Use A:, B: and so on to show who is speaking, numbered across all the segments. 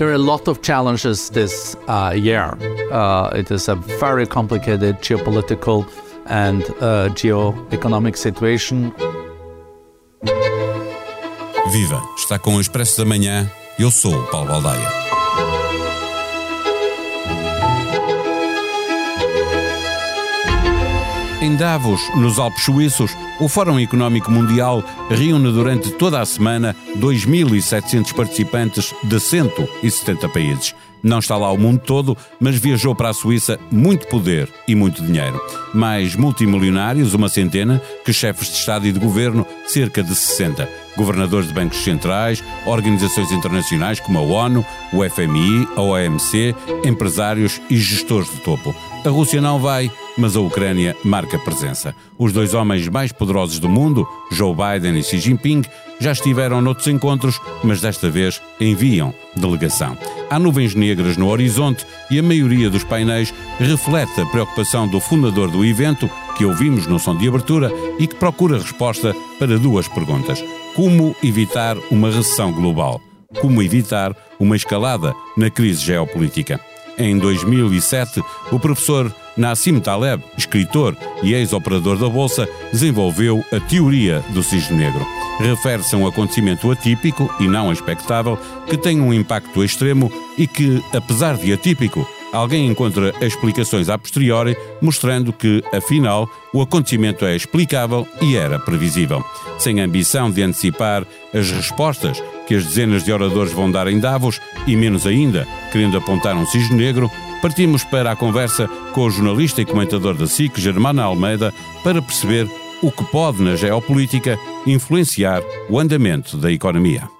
A: There are a lot of challenges this uh, year. Uh, it is a very complicated geopolitical and uh, geoeconomic situation.
B: Viva! Está com o Expresso da Manhã. Eu sou Paulo Baldaia. Em Davos, nos Alpes Suíços, o Fórum Económico Mundial reúne durante toda a semana 2.700 participantes de 170 países. Não está lá o mundo todo, mas viajou para a Suíça muito poder e muito dinheiro. Mais multimilionários, uma centena, que chefes de Estado e de Governo, cerca de 60. Governadores de bancos centrais, organizações internacionais como a ONU, o FMI, a OMC, empresários e gestores de topo. A Rússia não vai, mas a Ucrânia marca presença. Os dois homens mais poderosos do mundo, Joe Biden e Xi Jinping, já estiveram noutros encontros, mas desta vez enviam delegação. Há nuvens negras no horizonte e a maioria dos painéis reflete a preocupação do fundador do evento, que ouvimos no som de abertura e que procura resposta para duas perguntas: como evitar uma recessão global? Como evitar uma escalada na crise geopolítica? Em 2007, o professor Nassim Taleb, escritor e ex-operador da Bolsa, desenvolveu a teoria do cisne negro. Refere-se a um acontecimento atípico e não expectável que tem um impacto extremo e que, apesar de atípico, alguém encontra explicações a posteriori, mostrando que, afinal, o acontecimento é explicável e era previsível. Sem ambição de antecipar as respostas que as dezenas de oradores vão dar em Davos, e menos ainda, querendo apontar um cisne negro, partimos para a conversa com o jornalista e comentador da SIC, Germana Almeida, para perceber o que pode, na geopolítica, influenciar o andamento da economia.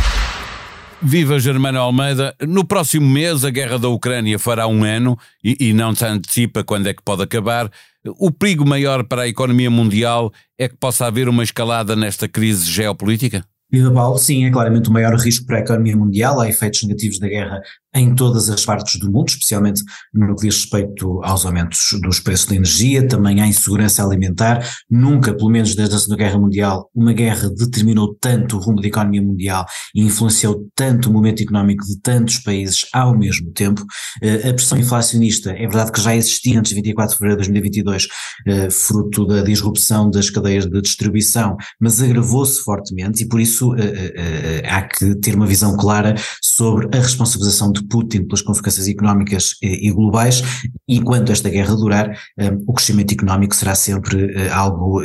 B: Viva Germano Almeida. No próximo mês a guerra da Ucrânia fará um ano e, e, não se antecipa quando é que pode acabar. O perigo maior para a economia mundial é que possa haver uma escalada nesta crise geopolítica?
C: Viva Paulo, sim, é claramente o maior risco para a economia mundial. Há efeitos negativos da guerra em todas as partes do mundo, especialmente no que diz respeito aos aumentos dos preços da energia, também à insegurança alimentar. Nunca, pelo menos desde a Segunda Guerra Mundial, uma guerra determinou tanto o rumo da economia mundial e influenciou tanto o momento económico de tantos países ao mesmo tempo. Eh, a pressão inflacionista é verdade que já existia antes de 24 de fevereiro de 2022, eh, fruto da disrupção das cadeias de distribuição, mas agravou-se fortemente e por isso eh, há que ter uma visão clara sobre a responsabilização de de Putin pelas consequências económicas e, e globais, enquanto esta guerra durar, eh, o crescimento económico será sempre uh, algo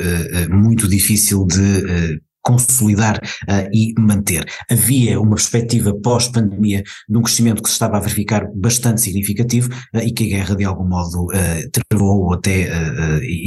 C: muito difícil de consolidar uh, e manter. Havia uma perspectiva pós-pandemia de um crescimento que se estava a verificar bastante significativo uh, e que a guerra de algum modo uh, travou ou até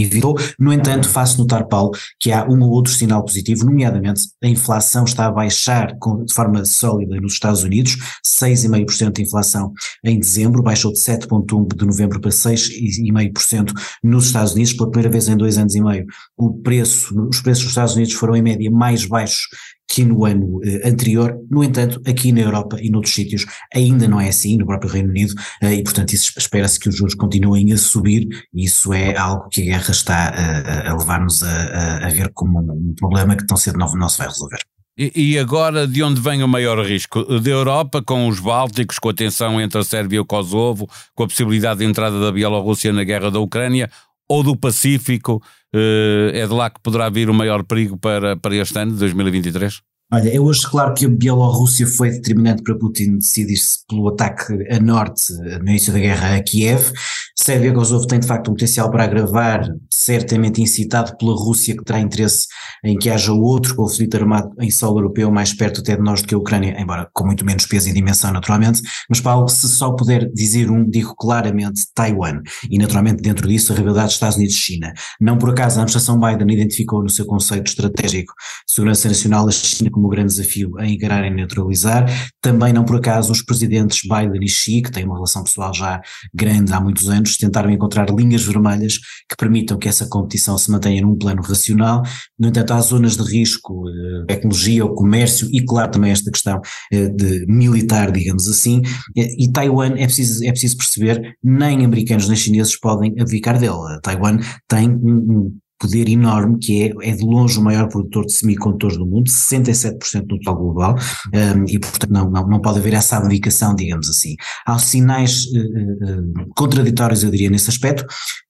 C: evitou. No entanto, faço notar, Paulo, que há um ou outro sinal positivo, nomeadamente a inflação está a baixar com, de forma sólida nos Estados Unidos, 6,5% de inflação em dezembro, baixou de 7,1% de novembro para 6,5% nos Estados Unidos, pela primeira vez em dois anos e meio. O preço, os preços dos Estados Unidos foram em média mais mais baixos que no ano eh, anterior. No entanto, aqui na Europa e noutros sítios ainda não é assim, no próprio Reino Unido, eh, e portanto espera-se que os juros continuem a subir, e isso é algo que a guerra está a, a levar-nos a, a, ver como um problema que tão cedo não, não se vai resolver.
B: E, e agora, de onde vem o maior risco? Da Europa, com os Bálticos, com a tensão entre a Sérvia e o Kosovo, com a possibilidade de entrada da Bielorrússia na guerra da Ucrânia, ou do Pacífico, eh, é de lá que poderá vir o maior perigo para, para este ano, 2023?
C: Olha, eu acho claro que a Bielorrússia foi determinante para Putin decidir-se pelo ataque a norte no início da guerra a Kiev. Sérvia Kosovo tem de facto um potencial para agravar, certamente incitado pela Rússia, que terá interesse em que haja outro conflito armado em solo europeu, mais perto até de nós do que a Ucrânia, embora com muito menos peso e dimensão, naturalmente. Mas, Paulo, se só puder dizer um, digo claramente Taiwan. E, naturalmente, dentro disso, a rivalidade dos Estados Unidos-China. Não por acaso, a administração Biden identificou no seu conceito estratégico de segurança nacional a China como grande desafio a encarar e neutralizar. Também não por acaso os presidentes Biden e Xi, que têm uma relação pessoal já grande há muitos anos, tentaram encontrar linhas vermelhas que permitam que essa competição se mantenha num plano racional. No entanto, há zonas de risco, eh, tecnologia, o comércio e, claro, também esta questão eh, de militar, digamos assim. E Taiwan é preciso, é preciso perceber, nem americanos nem chineses podem abdicar dele. Taiwan tem um, poder enorme, que é, é de longe o maior produtor de semicondutores do mundo, 67% do total global, um, e portanto não, não, não pode haver essa abdicação, digamos assim. Há sinais uh, uh, contraditórios, eu diria, nesse aspecto.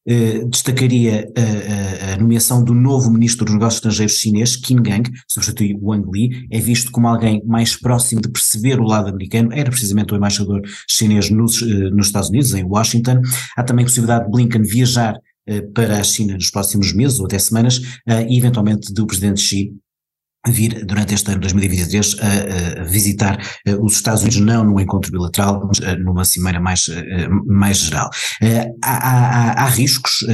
C: Uh, destacaria a, a, nomeação do novo ministro dos negócios estrangeiros chinês, Qin Gang, substitui Wang Li, é visto como alguém mais próximo de perceber o lado americano, era precisamente o embaixador chinês nos, nos Estados Unidos, em Washington. Há também a possibilidade de Blinken viajar para a China nos próximos meses ou até semanas eh, e eventualmente do presidente Xi vir durante este ano 2023 a, a visitar uh, os Estados Unidos, não num encontro bilateral, mas numa cimeira mais, mais geral. Há, há, há, riscos,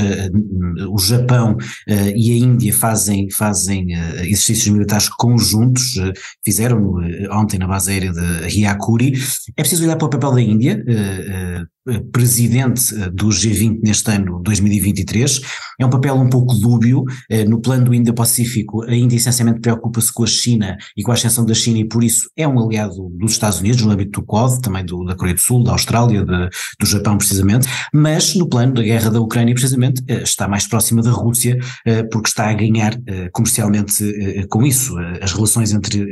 C: o Japão e a Índia fazem, fazem exercícios militares conjuntos, fizeram ontem na base aérea de Hyakuri. É preciso olhar para o papel da Índia, presidente do G20 neste ano 2023, é um papel um pouco dúbio, no plano do Indo-Pacífico a Índia essencialmente preocupa-se com a China e com a ascensão da China e por isso é um aliado dos Estados Unidos no âmbito do Quad, também do, da Coreia do Sul, da Austrália, do Japão precisamente, mas no plano da guerra da Ucrânia precisamente está mais próxima da Rússia porque está a ganhar comercialmente com isso. As relações entre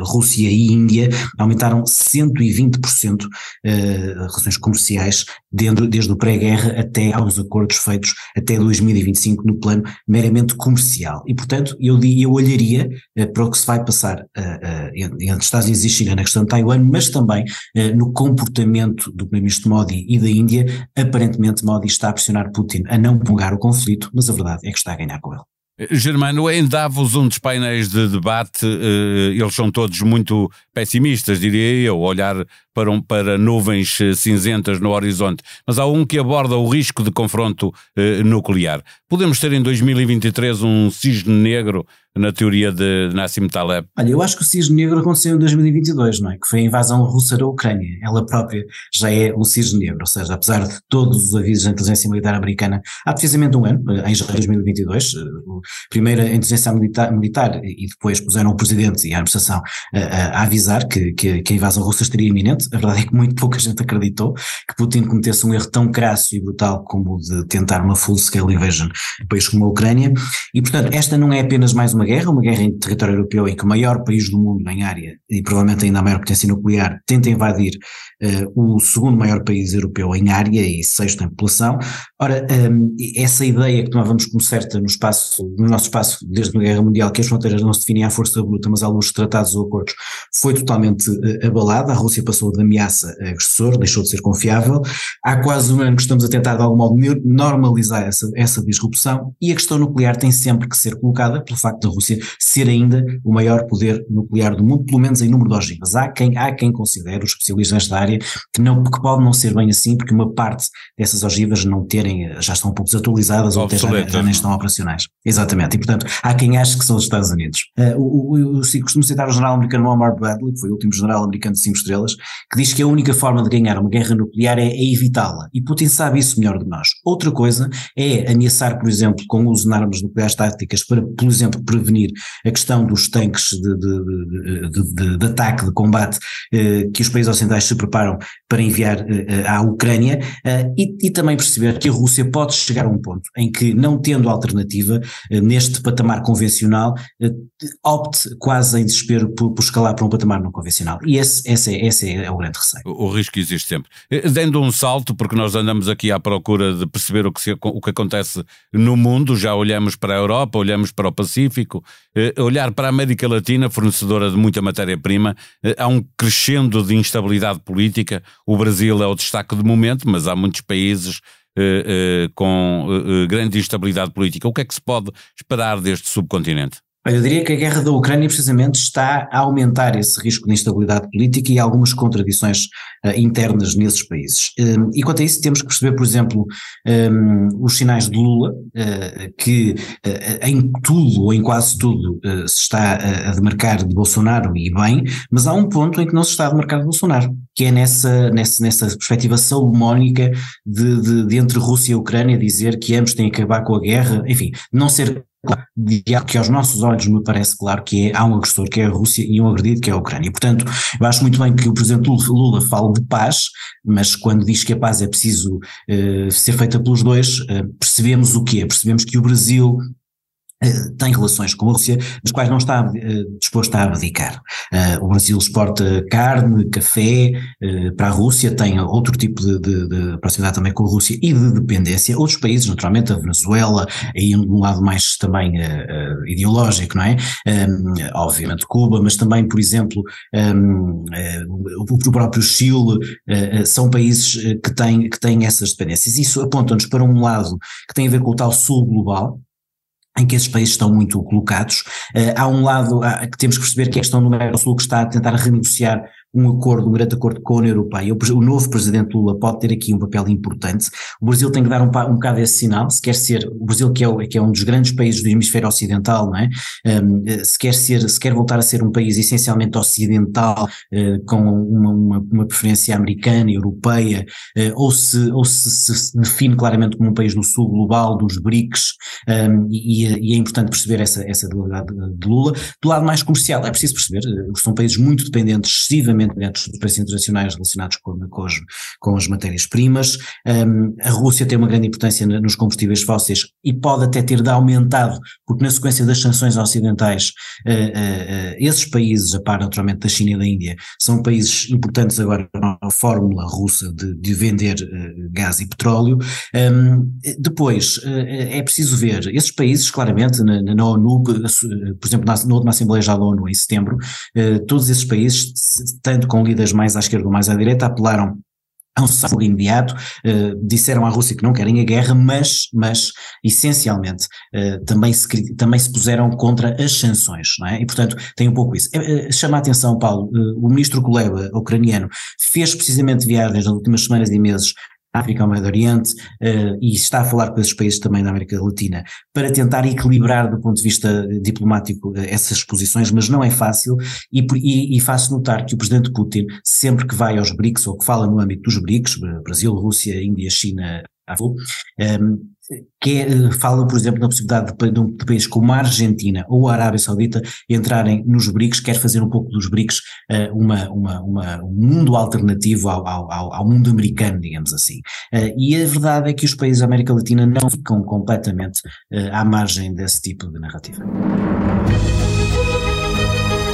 C: Rússia e Índia aumentaram 120% relações comerciais dentro, desde o pré-guerra até aos acordos feitos até 2025 no plano meramente comercial. E, portanto, eu, eu olharia uh, para o que se vai passar uh, uh, entre Estados Unidos e China na questão de Taiwan, mas também no comportamento do primeiro-ministro Modi e da Índia. Aparentemente, Modi está a pressionar Putin a não prolongar o conflito, mas a verdade é que está a ganhar com ele.
B: Germano, em Davos, um dos painéis de debate, eles são todos muito pessimistas, diria eu, olhar para, um, para nuvens eh, cinzentas no horizonte, mas há um que aborda o risco de confronto eh, nuclear. Podemos ter em 2023 um cisne negro na teoria de Nassim Taleb?
C: Olha, eu acho que o cisne negro aconteceu em 2022, não é? Que foi a invasão russa da Ucrânia. Ela própria já é um cisne negro, ou seja, apesar de todos os avisos da inteligência militar americana há precisamente um ano, em janeiro de 2022, eh, primeiro a inteligência militar, militar e depois puseram o presidente e a administração a, a, a avisar que, que, que a invasão russa estaria iminente a verdade é que muito pouca gente acreditou que Putin cometesse um erro tão crasso e brutal como o de tentar uma full-scale invasion no país como a Ucrânia. E, portanto, esta não é apenas mais uma guerra, uma guerra em território europeu em que o maior país do mundo em área, e provavelmente ainda a maior potência nuclear, tenta invadir uh, o segundo maior país europeu em área e sexto em população. Ora, um, essa ideia que tomávamos como certa no espaço, no nosso espaço desde a Guerra Mundial, que as fronteiras não se definem à força bruta, mas alguns tratados ou acordos, foi totalmente uh, abalada. A Rússia passou de ameaça agressor, deixou de ser confiável. Há quase um ano que estamos a tentar de algum modo normalizar essa, essa disrupção e a questão nuclear tem sempre que ser colocada pelo facto da Rússia ser ainda o maior poder nuclear do mundo, pelo menos em número de ogivas. Há quem, há quem considere, os especialistas nesta área, que, não, que pode não ser bem assim, porque uma parte dessas ogivas não terem, já estão um pouco desatualizadas ou até já, já, nem estão operacionais. Exatamente. E portanto, há quem ache que são os Estados Unidos. Uh, o, o, o, costumo citar o general americano Omar Bradley, que foi o último general americano de cinco estrelas, que diz que a única forma de ganhar uma guerra nuclear é, é evitá-la. E Putin sabe isso melhor do que nós. Outra coisa é ameaçar, por exemplo, com o uso de armas nucleares táticas para, por exemplo, prevenir a questão dos tanques de, de, de, de ataque, de combate eh, que os países ocidentais se preparam para enviar eh, eh, à Ucrânia eh, e, e, também perceber que a Rússia pode chegar a um ponto em que, não tendo alternativa neste patamar convencional, opte quase em desespero por, por escalar para um patamar não convencional. E esse, esse, é, esse é o grande receio.
B: O, o risco existe sempre. Dando um salto, porque nós andamos aqui à procura de perceber o que, se, o que acontece no mundo, já olhamos para a Europa, olhamos para o Pacífico, olhar para a América Latina, fornecedora de muita matéria-prima, há um crescendo de instabilidade política, o Brasil é o destaque de momento, mas há muitos países eh, eh, com eh, grande instabilidade política. O que é que se pode esperar deste subcontinente?
C: Eu diria que a guerra da Ucrânia precisamente está a aumentar esse risco de instabilidade política e algumas contradições uh, internas nesses países. Um, e quanto a isso, temos que perceber, por exemplo, um, os sinais de Lula, uh, que uh, em tudo ou em quase tudo se está a demarcar de Bolsonaro e bem, mas há um ponto em que não se está a demarcar de Bolsonaro, que é nessa, nessa, nessa perspectiva salomónica de, de, de entre Rússia e Ucrânia dizer que ambos têm que acabar com a guerra, enfim, não ser que aos nossos olhos me parece claro que é, há um agressor que é a Rússia e um agredido que é a Ucrânia. Portanto, eu acho muito bem que o Presidente Lula fale de paz, mas quando diz que a paz é preciso uh, ser feita pelos dois, uh, percebemos o que é, percebemos que o Brasil eh, tem relações com a Rússia, das quais não está uh, disposto a abdicar. Uh, o Brasil exporta carne, café uh, para a Rússia, tem outro tipo de, de, de, proximidade também com a Rússia e de dependência. Outros países, naturalmente, a Venezuela, aí um lado mais também ideológico, não é? Um, obviamente Cuba, mas também, por exemplo, um, o próprio Chile, são países que têm, que têm essas dependências. Isso aponta-nos para um lado que tem a ver com o tal sul global, em que esses países estão muito colocados. Uh, há um lado uh, que temos que perceber que a questão do Mercosul que está a tentar renegociar um acordo, um grande acordo com a União Europeia. O, novo presidente Lula pode ter aqui um papel importante. O Brasil tem que dar um, um bocado esse sinal, se quer ser, o Brasil que é, que é um dos grandes países do hemisfério ocidental, não é? Um, se quer ser, se quer voltar a ser um país essencialmente ocidental, uh, com uma, uma, uma, preferência americana, europeia, uh, ou, se, ou se, se, define claramente como um país do sul global, dos BRICS, um, e, e, é importante perceber essa, essa debilidade de Lula. Do lado mais comercial, é preciso perceber, são países muito dependentes, excessivamente dentro dos preços internacionais relacionados com, com, as, com as matérias-primas. Um, a Rússia tem uma grande importância nos combustíveis fósseis e pode até ter de aumentado, porque na sequência das sanções ocidentais, uh, uh, esses países, a par naturalmente da China e da Índia, são países importantes agora na fórmula russa de, de vender gás e petróleo. Um, depois, é preciso ver, esses países, claramente, na, na ONU, por exemplo, na, na última Assembleia já da ONU, em setembro, todos esses países tanto com líderes mais à esquerda ou mais à direita, apelaram a um cessar imediato, uh, disseram à Rússia que não querem a guerra, mas, mas essencialmente uh, também, se, também se puseram contra as sanções, não é? E portanto tem um pouco isso. Uh, chama a atenção, Paulo, o ministro Kuleba, ucraniano, fez precisamente viagens nas últimas semanas e meses África, ao Médio Oriente, uh, e está a falar com esses países também da América Latina, para tentar equilibrar do ponto de vista diplomático uh, essas posições, mas não é fácil, e, e, e faço notar que o presidente Putin, sempre que vai aos BRICS, ou que fala no âmbito dos BRICS, Brasil, Rússia, Índia, China, um, que é, fala, por exemplo, na possibilidade de, de, de países como a Argentina ou a Arábia Saudita entrarem nos BRICS, quer fazer um pouco dos BRICS uh, uma, uma, uma, um mundo alternativo ao, ao, ao, mundo americano, digamos assim. Uh, e a verdade é que os países da América Latina não ficam completamente uh, à margem desse tipo de narrativa.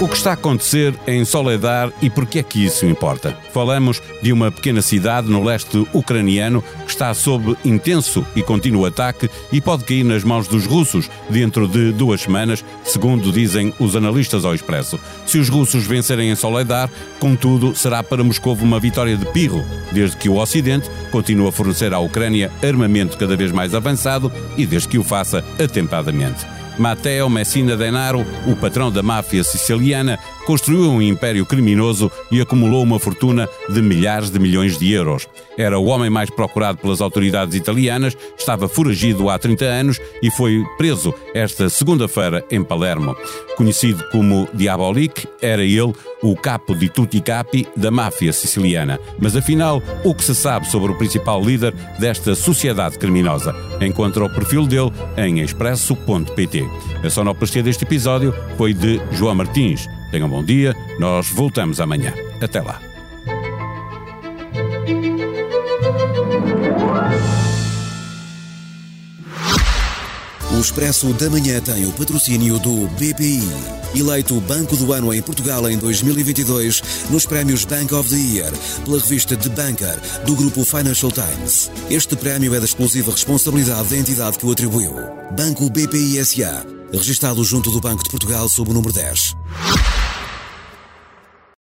B: O que está a acontecer em Soledar e por que é que isso importa? Falamos de uma pequena cidade no leste ucraniano que está sob intenso e contínuo ataque e pode cair nas mãos dos russos dentro de duas semanas, segundo dizem os analistas ao Expresso. Se os russos vencerem em Soledar, contudo, será para Moscou uma vitória de pirro, desde que o Ocidente continue a fornecer à Ucrânia armamento cada vez mais avançado e desde que o faça atempadamente. Matteo Messina Denaro, o patrão da máfia siciliana, construiu um império criminoso e acumulou uma fortuna de milhares de milhões de euros. Era o homem mais procurado pelas autoridades italianas, estava foragido há 30 anos e foi preso esta segunda-feira em Palermo. Conhecido como Diabolik, era ele o capo de tutti capi da máfia siciliana. Mas afinal, o que se sabe sobre o principal líder desta sociedade criminosa? Encontra o perfil dele em expresso.pt. A sonoplastia deste episódio foi de João Martins. Tenham um bom dia, nós voltamos amanhã. Até lá.
D: O Expresso da Manhã tem o patrocínio do BPI, eleito Banco do Ano em Portugal em 2022 nos prémios Bank of the Year pela revista The Banker do grupo Financial Times. Este prémio é da exclusiva responsabilidade da entidade que o atribuiu. Banco BPI SA, registado junto do Banco de Portugal sob o número 10.